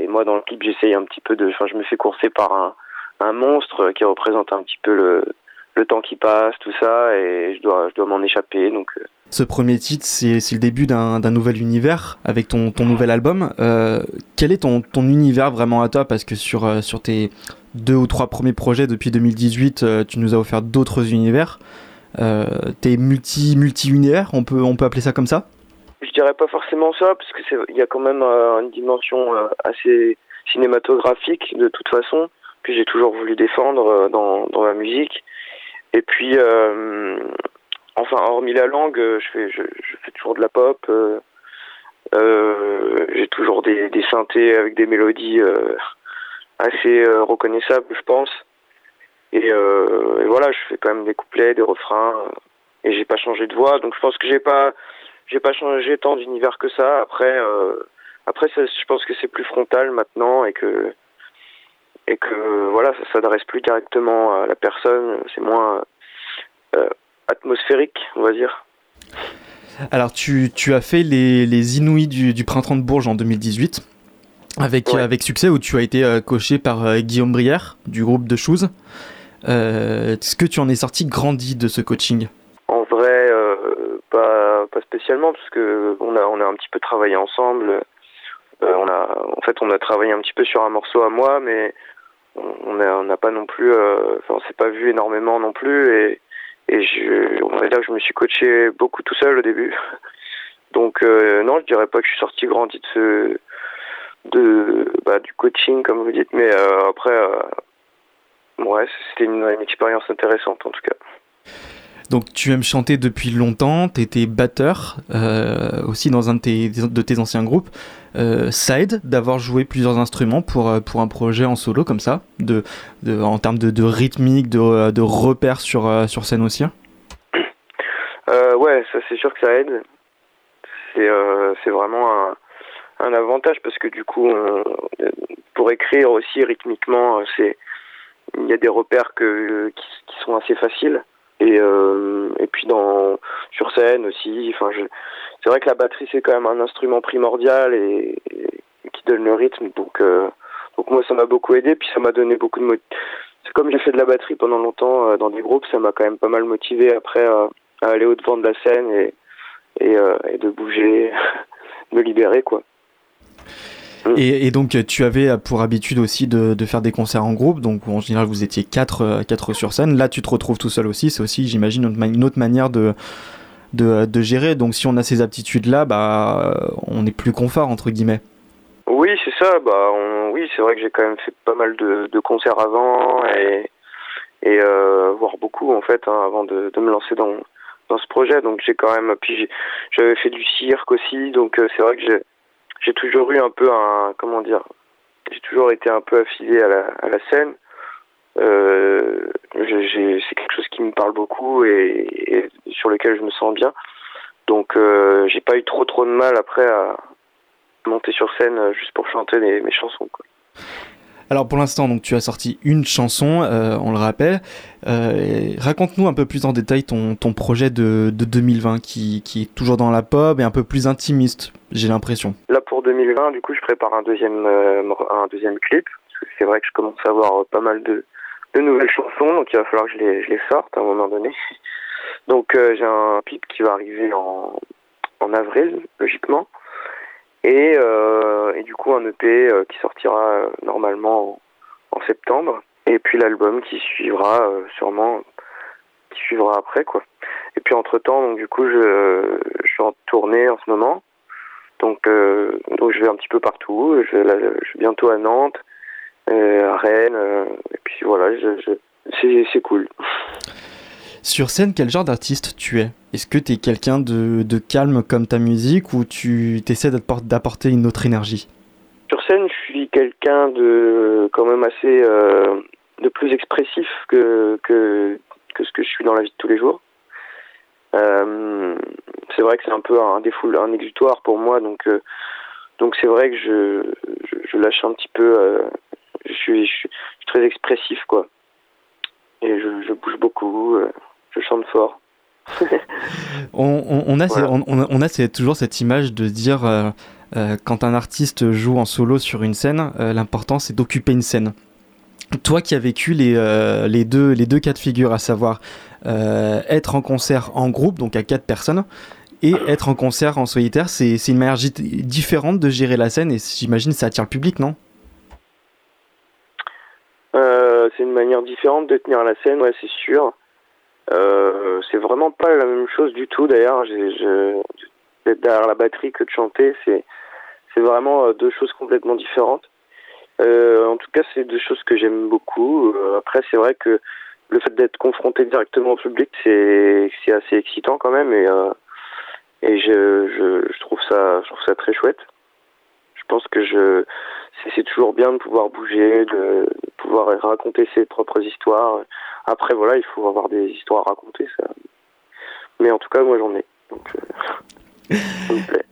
moi dans le clip j'essaye un petit peu de enfin je me fais courser par un, monstre qui représente un petit peu le, temps qui passe tout ça et je dois je dois m'en échapper donc euh, Ce premier titre, c'est le début d'un nouvel univers avec ton, ton nouvel album. Euh, quel est ton, univers vraiment à toi? Parce que sur, sur tes deux ou trois premiers projets depuis 2018, euh, tu nous as offert d'autres univers. T'es multi, multi-univers, on peut, on peut appeler ça comme ça? Je dirais pas forcément ça, parce que c'est, il y a quand même euh, une dimension euh, assez cinématographique de toute façon que j'ai toujours voulu défendre euh, dans dans la musique. Et puis, enfin, hormis la langue, je fais toujours de la pop. j'ai toujours des, synthés avec des mélodies assez reconnaissables, je pense. Et, et voilà, je fais quand même des couplets, des refrains, et j'ai pas changé de voix, donc je pense que j'ai pas j'ai pas changé tant d'univers que ça. Après, euh, après, ça, je pense que c'est plus frontal maintenant et que et que voilà, ça s'adresse plus directement à la personne. C'est moins euh, atmosphérique, on va dire. Alors, tu, tu as fait les, les Inouïs du, du printemps de Bourges en 2018, avec, Ouais. avec succès, où tu as été euh, coché par euh, Guillaume Brière, du groupe de Shoes. Euh, Est-ce que tu en es sorti grandi de ce coaching? Pas spécialement parce que on a on a un petit peu travaillé ensemble. Euh, on a en fait on a travaillé un petit peu sur un morceau à moi, mais on on a on n'a pas non plus euh, enfin on s'est pas vu énormément non plus et et je on va dire que je me suis coaché beaucoup tout seul au début. Donc euh, non, je dirais pas que je suis sorti grandi de ce de bah, du coaching comme vous dites, mais euh, après ouais c'était une expérience intéressante en tout cas. Donc tu aimes chanter depuis longtemps, tu étais batteur euh, aussi dans un de tes, anciens groupes. Euh, ça aide d'avoir joué plusieurs instruments pour, euh, pour un projet en solo comme ça, de, en termes de, rythmique, de, de repères sur, euh, sur scène aussi? Euh, ouais, ça c'est sûr que ça aide. C'est euh, vraiment un, avantage parce que du coup, pour écrire aussi rythmiquement, euh, il y a des repères qui sont assez faciles et euh, et puis dans sur scène aussi. Enfin, c'est vrai que la batterie c'est quand même un instrument primordial et, qui donne le rythme. Donc euh, donc moi ça m'a beaucoup aidé puis ça m'a donné beaucoup de c'est comme j'ai fait de la batterie pendant longtemps euh, dans des groupes, ça m'a quand même pas mal motivé après à aller au devant de la scène et et, de bouger, me libérer quoi. Et, et donc tu avais pour habitude aussi de, de faire des concerts en groupe, donc en général vous étiez quatre, euh, quatre sur scène. Là tu te retrouves tout seul aussi, c'est aussi j'imagine une, autre manière de, de, de gérer. Donc si on a ces aptitudes-là, bah, euh, on est plus confort entre guillemets. Oui, c'est ça. Bah, on- oui, c'est vrai que j'ai quand même fait pas mal de, de concerts avant et et euh, voire beaucoup en fait hein, avant de, de me lancer dans dans ce projet. Donc j'ai quand même puis j'ai- j'avais fait du cirque aussi, donc euh, c'est vrai que j'ai toujours eu un peu un comment dire, j'ai toujours été un peu affilié à la à la scène. Euh, c'est quelque chose qui me parle beaucoup et, et sur lequel je me sens bien. Donc euh, j'ai pas eu trop trop de mal après à monter sur scène juste pour chanter les- mes chansons. Quoi. Alors pour l'instant, donc tu as sorti une chanson, euh, on le rappelle. Euh, Raconte-nous un peu plus en détail ton, ton projet de, de 2020 qui, qui est toujours dans la pop et un peu plus intimiste, j'ai l'impression. Là 2020, du coup, je prépare un deuxième euh, un deuxième clip. C'est vrai que je commence à avoir euh, pas mal de de nouvelles chansons, donc il va falloir que je les, sorte à un moment donné. Donc euh, j'ai un clip qui va arriver en, en avril, logiquement. Et, et du coup un EP qui sortira normalement en, en septembre. Et puis l'album qui suivra sûrement, qui suivra après quoi. Et puis entre temps, donc du coup je, je suis en tournée en ce moment. Donc, euh, donc je vais un petit peu partout. Je, là, je suis bientôt à Nantes, euh, à Rennes. euh, et puis voilà, je, je, c'est, cool. Sur scène, quel genre d'artiste tu es? Est-ce que tu es quelqu'un de, de calme comme ta musique ou tu essaies d'apporter une autre énergie? Sur scène, je suis quelqu'un de quand même assez de plus expressif que, que que ce que je suis dans la vie de tous les jours. Euh, c'est vrai que c'est un peu un défoule, un exutoire pour moi, donc euh, donc c'est vrai que je, je, je lâche un petit peu. euh, je, suis, je, suis, très expressif quoi, et je, bouge beaucoup, je chante fort. On, on- on a, Voilà. on, on a- on a ces- toujours cette image de dire quand un artiste joue en solo sur une scène, l'important c'est d'occuper une scène. Toi qui as vécu les, euh, les, deux, les deux cas de figure, à savoir euh, être en concert en groupe, donc à quatre personnes, et être en concert en solitaire, c'est une manière différente de gérer la scène et j'imagine ça attire le public, non? Euh, c'est une manière différente de tenir la scène, ouais, c'est sûr. C'est vraiment pas la même chose du tout. D'ailleurs, d'être derrière la batterie que de chanter, c'est, vraiment deux choses complètement différentes. Euh, en tout cas, c'est deux choses que j'aime beaucoup. Euh, après, c'est vrai que le fait d'être confronté directement au public, c'est, assez excitant quand même, et, euh, et je, je, je trouve ça, je trouve ça très chouette. Je pense que je, c'est, toujours bien de pouvoir bouger, de, de pouvoir raconter ses propres histoires. Après, voilà, il faut avoir des histoires à raconter, ça. Mais en tout cas, moi, j'en ai. Donc, euh, ça me plaît.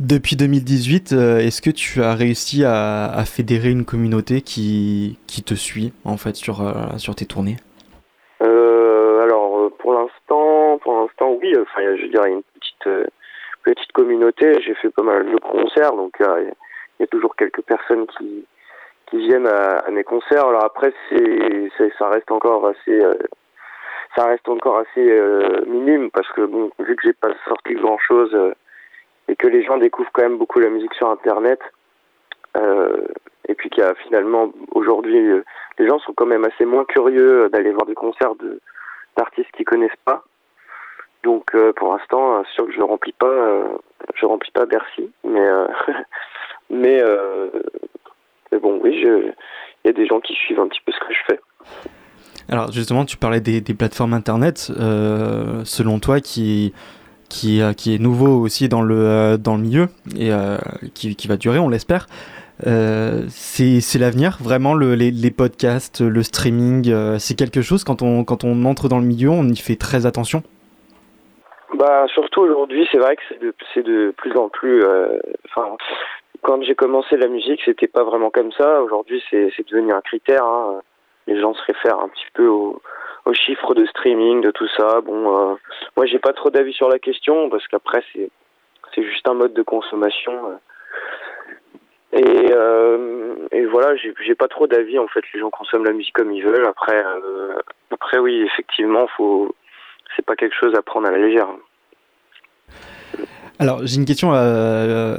Depuis 2018, euh, est-ce que tu as réussi à, fédérer une communauté qui, qui te suit en fait sur, euh, sur tes tournées? Euh, alors, pour l'instant, pour l'instant, oui. Enfin, je dirais une petite, petite communauté. J'ai fait pas mal de concerts, donc il y a toujours quelques personnes qui, qui viennent à, mes concerts. Alors après, ça reste encore assez, ça reste encore assez minime parce que bon, vu que j'ai pas sorti grand chose et que les gens découvrent quand même beaucoup la musique sur Internet. euh, et puis qu'il y a finalement aujourd'hui euh, les gens sont quand même assez moins curieux d'aller voir des concerts d'artistes qu'ils connaissent pas. Donc euh, pour l'instant, sûr que je remplis pas, je remplis pas Bercy, mais mais, bon, oui, il y a des gens qui suivent un petit peu ce que je fais. Alors justement, tu parlais des, plateformes internet. selon toi, qui, qui, euh, qui est nouveau aussi dans le, euh, dans le milieu et euh, qui, qui va durer, on l'espère. euh, c'est l'avenir, vraiment le- les, podcasts, le streaming, c'est quelque chose quand on, quand on entre dans le milieu, on y fait très attention. Bah surtout aujourd'hui, c'est vrai que c'est de, plus en plus. quand j'ai commencé la musique, c'était pas vraiment comme ça. Aujourd'hui, c'est devenu un critère. hein. Les gens se réfèrent un petit peu aux, aux chiffres de streaming, de tout ça. Bon, euh, moi, j'ai pas trop d'avis sur la question parce qu'après, c'est c'est juste un mode de consommation. euh. Et, euh, et voilà, j'ai pas trop d'avis. En fait, les gens consomment la musique comme ils veulent. Après, euh, après, oui, effectivement, faut. C'est pas quelque chose à prendre à la légère. Alors j'ai une question euh,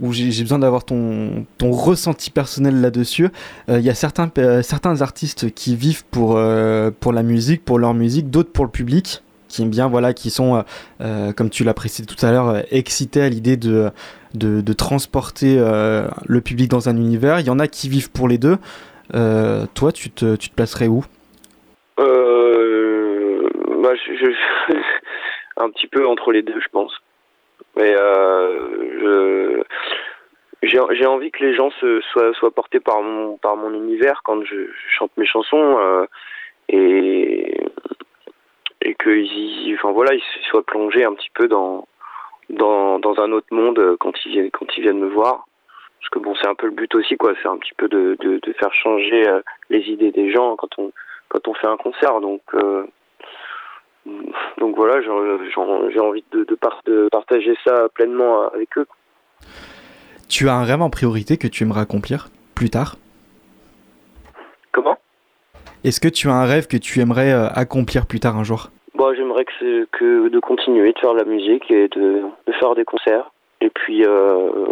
où j'ai besoin d'avoir ton, ressenti personnel là-dessus. Euh, Il y a certains, euh, artistes qui vivent pour, euh, pour la musique, pour leur musique, d'autres pour le public, qui aiment bien, voilà, qui sont, comme tu l'as précisé tout à l'heure, excités à l'idée de, transporter le public dans un univers. Il y en a qui vivent pour les deux. Toi, tu te, tu placerais où? Bah, un petit peu entre les deux, je pense. Mais euh, j'ai, envie que les gens se, soient, soient portés par mon, par mon univers quand je, chante mes chansons euh, et et qu'ils, enfin voilà, ils soient plongés un petit peu dans dans, dans un autre monde quand ils viennent quand ils viennent me voir. Parce que bon, c'est un peu le but aussi, quoi. C'est un petit peu de, de, de faire changer euh, les idées des gens quand on quand on fait un concert. Donc, euh, donc voilà, j'ai envie de, de, par- de partager ça pleinement avec eux. Tu as un rêve en priorité que tu aimerais accomplir plus tard? Comment? Est-ce que tu as un rêve que tu aimerais euh, accomplir plus tard un jour? Bon, j'aimerais que, de continuer de faire de la musique et de, de faire des concerts. Et puis, euh,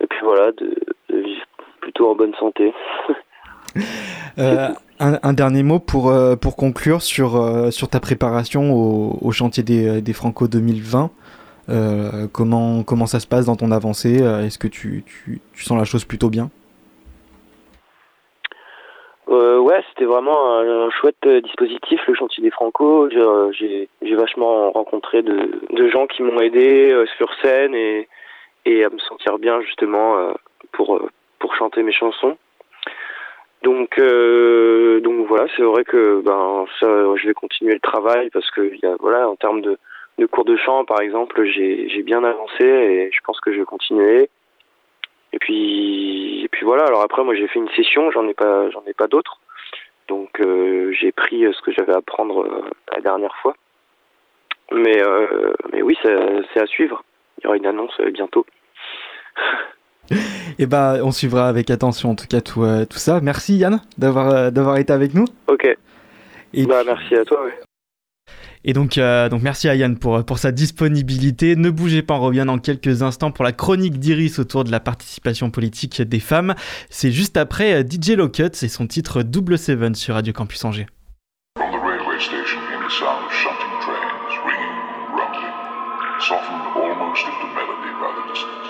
et puis voilà, de, de vivre plutôt en bonne santé. Euh, un, dernier mot pour, euh, pour conclure sur, euh, sur ta préparation au, au chantier des, des Franco 2020. Euh, comment, comment ça se passe dans ton avancée? Est-ce que tu, tu, sens la chose plutôt bien? Ouais, c'était vraiment un, chouette dispositif, le chantier des Franco. J'ai, vachement rencontré de, de gens qui m'ont aidé sur scène et, et à me sentir bien justement pour, pour chanter mes chansons. Donc, euh, donc voilà, c'est vrai que ben ça, je vais continuer le travail parce que y a, voilà, en termes de, de cours de chant, par exemple, j'ai bien avancé et je pense que je vais continuer. Et puis, et puis voilà. Alors après, moi, j'ai fait une session, j'en ai pas, j'en ai pas d'autres. Donc, euh, j'ai pris ce que j'avais à prendre euh, la dernière fois. Mais, euh, mais oui, c'est à suivre. Il y aura une annonce euh, bientôt. Et ben, on suivra avec attention en tout cas tout, euh, tout ça. Merci Yann d'avoir euh, d'avoir été avec nous. Ok. Et bah, merci à toi. ouais. Et donc, euh, donc merci à Yann pour, pour sa disponibilité. Ne bougez pas, on revient dans quelques instants pour la chronique d'Iris autour de la participation politique des femmes. C'est juste après DJ Locut et son titre Double Seven sur Radio Campus Angers. From the railway station came the sound of shunting trains, ringing and rumbling, softened almost into melody by the distance.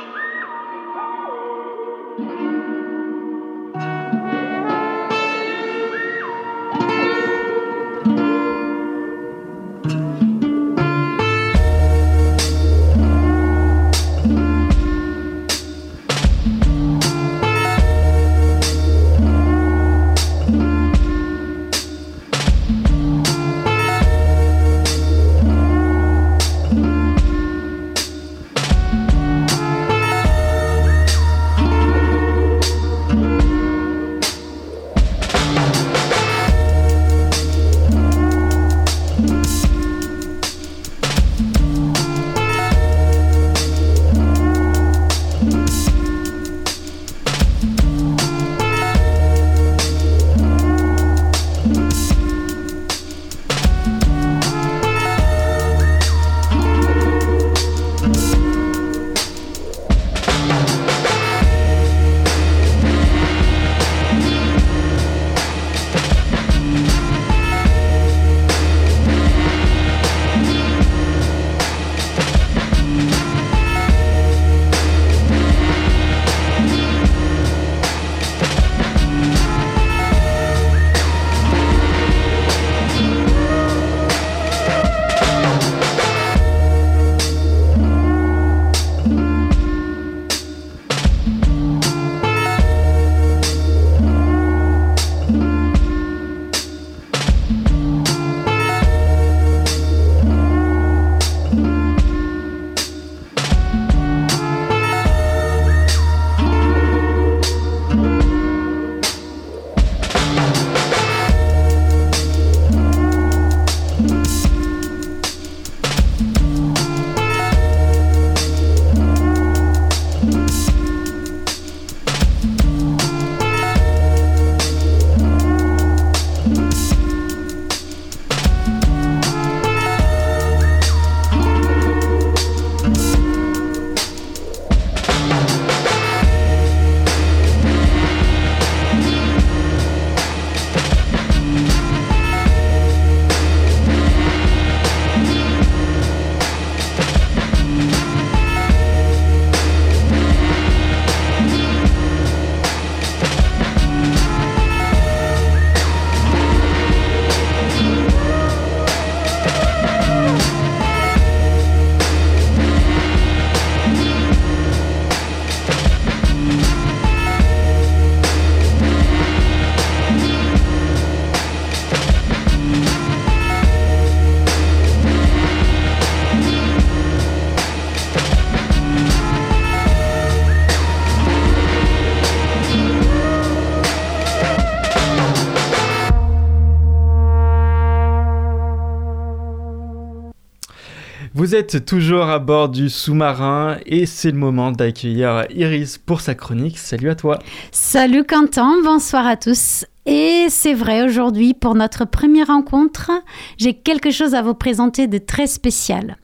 Vous êtes toujours à bord du sous-marin et c'est le moment d'accueillir Iris pour sa chronique. Salut à toi. Salut Quentin, bonsoir à tous. Et c'est vrai, aujourd'hui, pour notre première rencontre, j'ai quelque chose à vous présenter de très spécial.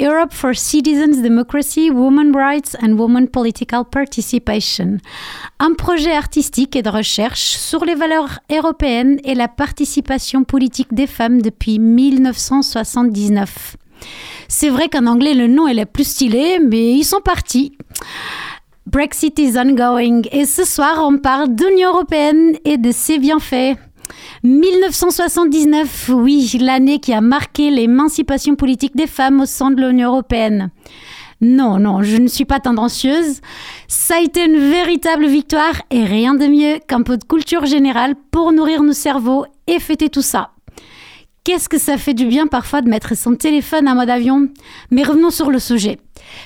Europe for Citizens Democracy, Women Rights and Women Political Participation, un projet artistique et de recherche sur les valeurs européennes et la participation politique des femmes depuis 1979. C'est vrai qu'en anglais le nom est plus stylé, mais ils sont partis. Brexit is ongoing et ce soir on parle d'Union européenne et de ses bienfaits. 1979, oui, l'année qui a marqué l'émancipation politique des femmes au sein de l'Union européenne. Non, non, je ne suis pas tendancieuse. Ça a été une véritable victoire et rien de mieux qu'un peu de culture générale pour nourrir nos cerveaux et fêter tout ça. Qu'est-ce que ça fait du bien parfois de mettre son téléphone en mode avion? Mais revenons sur le sujet.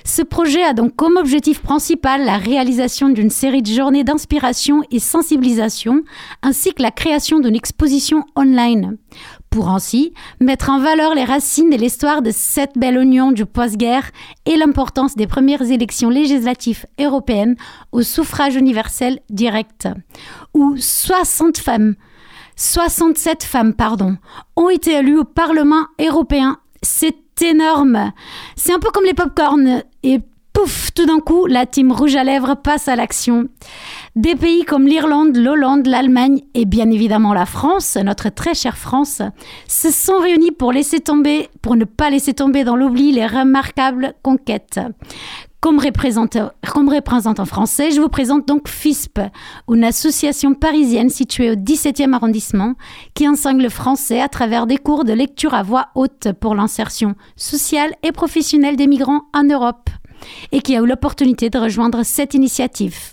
Ce projet a donc comme objectif principal la réalisation d'une série de journées d'inspiration et sensibilisation, ainsi que la création d'une exposition online. Pour ainsi mettre en valeur les racines et l'histoire de cette belle union du post-guerre et l'importance des premières élections législatives européennes au suffrage universel direct, où 60 femmes 67 femmes, pardon, ont été élues au Parlement européen. C'est énorme. C'est un peu comme les pop-corn. Et pouf, tout d'un coup, la team rouge à lèvres passe à l'action. Des pays comme l'Irlande, l'Hollande, l'Allemagne et bien évidemment la France, notre très chère France, se sont réunis pour laisser tomber, pour ne pas laisser tomber dans l'oubli les remarquables conquêtes. Comme représentant, comme représentant français, je vous présente donc FISP, une association parisienne située au 17e arrondissement qui enseigne le français à travers des cours de lecture à voix haute pour l'insertion sociale et professionnelle des migrants en Europe et qui a eu l'opportunité de rejoindre cette initiative.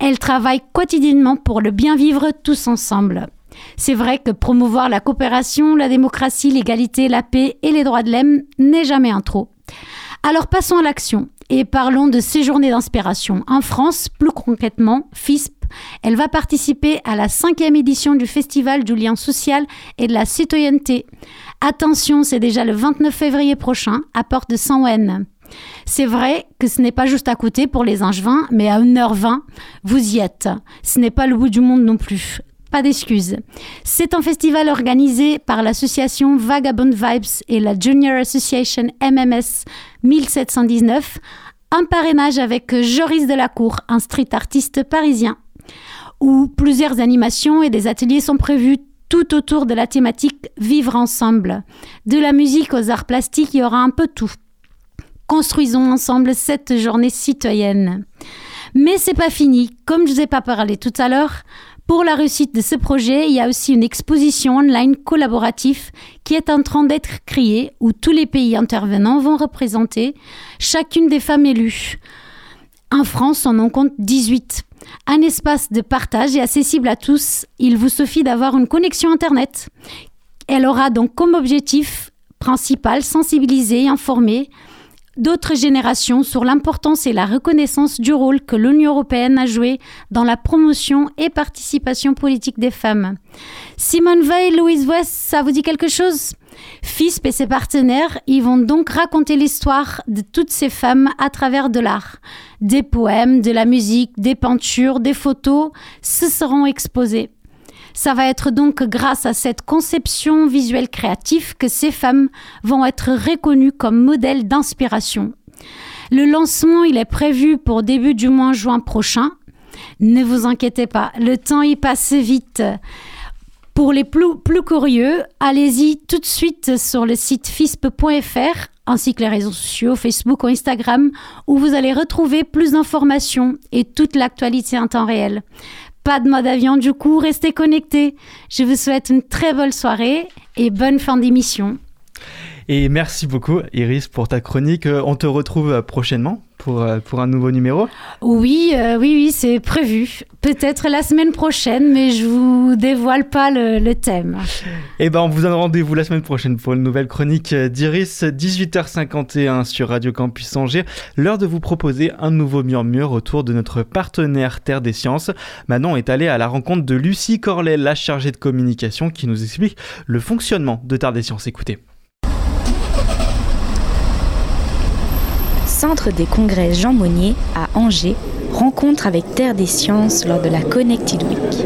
Elle travaille quotidiennement pour le bien vivre tous ensemble. C'est vrai que promouvoir la coopération, la démocratie, l'égalité, la paix et les droits de l'homme n'est jamais un trop. Alors passons à l'action et parlons de ces journées d'inspiration. En France, plus concrètement, FISP, elle va participer à la cinquième édition du Festival du lien social et de la citoyenneté. Attention, c'est déjà le 29 février prochain à Porte de Saint-Ouen. C'est vrai que ce n'est pas juste à côté pour les Angevins, mais à 1h20, vous y êtes. Ce n'est pas le bout du monde non plus. Pas d'excuses. C'est un festival organisé par l'association Vagabond Vibes et la Junior Association MMS 1719, un parrainage avec Joris Delacour, un street artiste parisien, où plusieurs animations et des ateliers sont prévus tout autour de la thématique Vivre ensemble. De la musique aux arts plastiques, il y aura un peu tout. Construisons ensemble cette journée citoyenne. Mais c'est pas fini. Comme je vous ai pas parlé tout à l'heure, pour la réussite de ce projet, il y a aussi une exposition online collaborative qui est en train d'être créée où tous les pays intervenants vont représenter chacune des femmes élues. En France, on en compte 18. Un espace de partage est accessible à tous. Il vous suffit d'avoir une connexion Internet. Elle aura donc comme objectif principal sensibiliser et informer d'autres générations sur l'importance et la reconnaissance du rôle que l'Union européenne a joué dans la promotion et participation politique des femmes. Simone Veil, Louise West, ça vous dit quelque chose? FISP et ses partenaires, ils vont donc raconter l'histoire de toutes ces femmes à travers de l'art. Des poèmes, de la musique, des peintures, des photos, se seront exposés. Ça va être donc grâce à cette conception visuelle créative que ces femmes vont être reconnues comme modèles d'inspiration. Le lancement, est prévu pour début du mois juin prochain. Ne vous inquiétez pas, le temps y passe vite. Pour les plus, plus curieux, allez-y tout de suite sur le site fisp.fr ainsi que les réseaux sociaux, Facebook ou Instagram, où vous allez retrouver plus d'informations et toute l'actualité en temps réel. Pas de mode avion du coup, restez connectés. Je vous souhaite une très bonne soirée et bonne fin d'émission. Et merci beaucoup Iris pour ta chronique. Euh, on te retrouve prochainement pour, euh, pour un nouveau numéro Oui, oui, oui, c'est prévu. Peut-être la semaine prochaine, mais je vous dévoile pas le, thème. Eh ben, on vous donne rendez-vous la semaine prochaine pour une nouvelle chronique d'Iris, 18h51 sur Radio Campus Angers. L'heure de vous proposer un nouveau murmure autour de notre partenaire Terre des Sciences. Manon est allée à la rencontre de Lucie Corlet, la chargée de communication, qui nous explique le fonctionnement de Terre des Sciences. Écoutez. Centre des congrès Jean Monnier à Angers, rencontre avec Terre des Sciences lors de la Connected Week.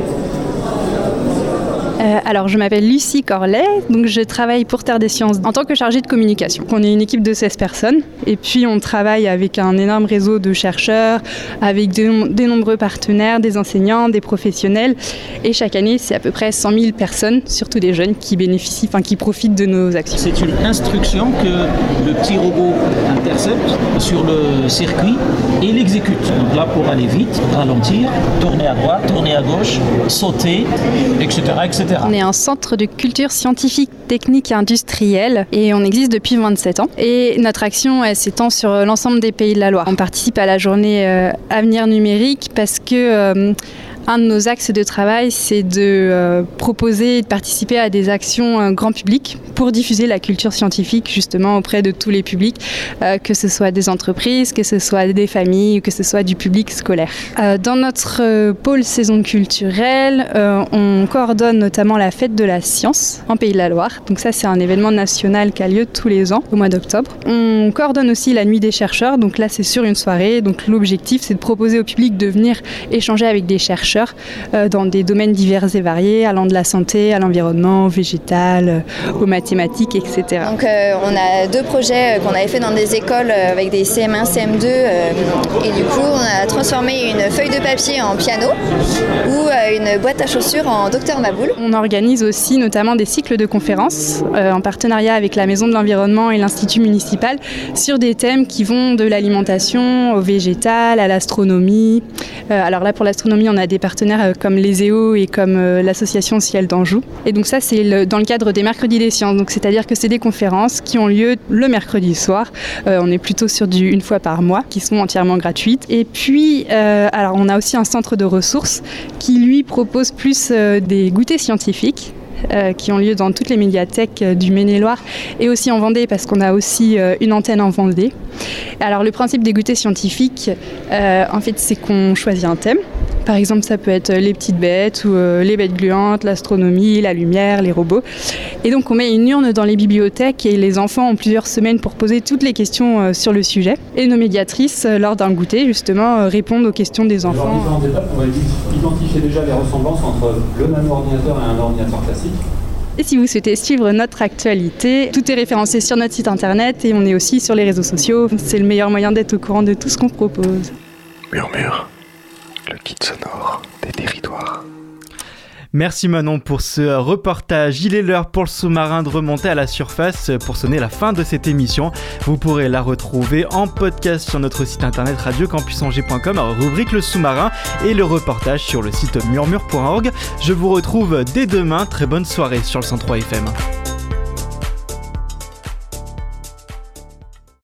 Euh, alors, je m'appelle Lucie Corlet, donc je travaille pour Terre des Sciences en tant que chargée de communication. On est une équipe de 16 personnes et puis on travaille avec un énorme réseau de chercheurs, avec de, nombreux partenaires, des enseignants, des professionnels. Et chaque année, c'est à peu près 100 000 personnes, surtout des jeunes, qui bénéficient, enfin qui profitent de nos actions. C'est une instruction que le petit robot intercepte sur le circuit et l'exécute. Donc là, pour aller vite, ralentir, tourner à droite, tourner à gauche, sauter, etc. etc. On est un centre de culture scientifique, technique et industrielle et on existe depuis 27 ans. Et notre action elle, s'étend sur l'ensemble des pays de la Loire. On participe à la journée euh, Avenir numérique parce que euh, un de nos axes de travail, c'est de euh, proposer et de participer à des actions euh, grand public pour diffuser la culture scientifique justement auprès de tous les publics, euh, que ce soit des entreprises, que ce soit des familles ou que ce soit du public scolaire. Dans notre pôle saison culturelle, on coordonne notamment la fête de la science en Pays de la Loire. Donc ça, c'est un événement national qui a lieu tous les ans au mois d'octobre. On coordonne aussi la nuit des chercheurs. Donc là, c'est sur une soirée. Donc l'objectif, c'est de proposer au public de venir échanger avec des chercheurs euh, dans des domaines divers et variés, allant de la santé à l'environnement, au végétal, euh, aux mathématiques, etc. Donc euh, on a deux projets qu'on avait fait dans des écoles avec des CM1, CM2 euh, et du coup on a transformé une feuille de papier en piano ou une boîte à chaussures en docteur Maboul. On organise aussi notamment des cycles de conférences en partenariat avec la Maison de l'Environnement et l'Institut municipal sur des thèmes qui vont de l'alimentation au végétal, à l'astronomie. Alors là pour l'astronomie on a des partenaires euh, comme les EO et comme euh, l'association Ciel d'Anjou. Et donc ça c'est dans le cadre des mercredis des sciences. Donc c'est-à-dire que c'est des conférences qui ont lieu le mercredi soir. Euh, on est plutôt sur du une fois par mois qui sont entièrement gratuites. Et puis alors on a aussi un centre de ressources qui lui propose plus des goûters scientifiques qui ont lieu dans toutes les médiathèques du Maine-et-Loire et aussi en Vendée parce qu'on a aussi une antenne en Vendée. Alors le principe des goûters scientifiques, en fait, c'est qu'on choisit un thème. Par exemple, ça peut être les petites bêtes ou euh, les bêtes gluantes, l'astronomie, la lumière, les robots. Et donc on met une urne dans les bibliothèques et les enfants ont plusieurs semaines pour poser toutes les questions euh, sur le sujet. Et nos médiatrices, euh, lors d'un goûter, justement, euh, répondent aux questions des Alors, enfants. étapes, on va identifier déjà les ressemblances entre le nano-ordinateur et un ordinateur classique. Et si vous souhaitez suivre notre actualité, tout est référencé sur notre site internet et on est aussi sur les réseaux sociaux. C'est le meilleur moyen d'être au courant de tout ce qu'on propose. Murmure, le kit sonore des territoires. Merci Manon pour ce reportage. Il est l'heure pour le sous-marin de remonter à la surface pour sonner la fin de cette émission. Vous pourrez la retrouver en podcast sur notre site internet radiocampusangers.com, rubrique le sous-marin et le reportage sur le site murmure.org. Je vous retrouve dès demain. Très bonne soirée sur le 103 FM.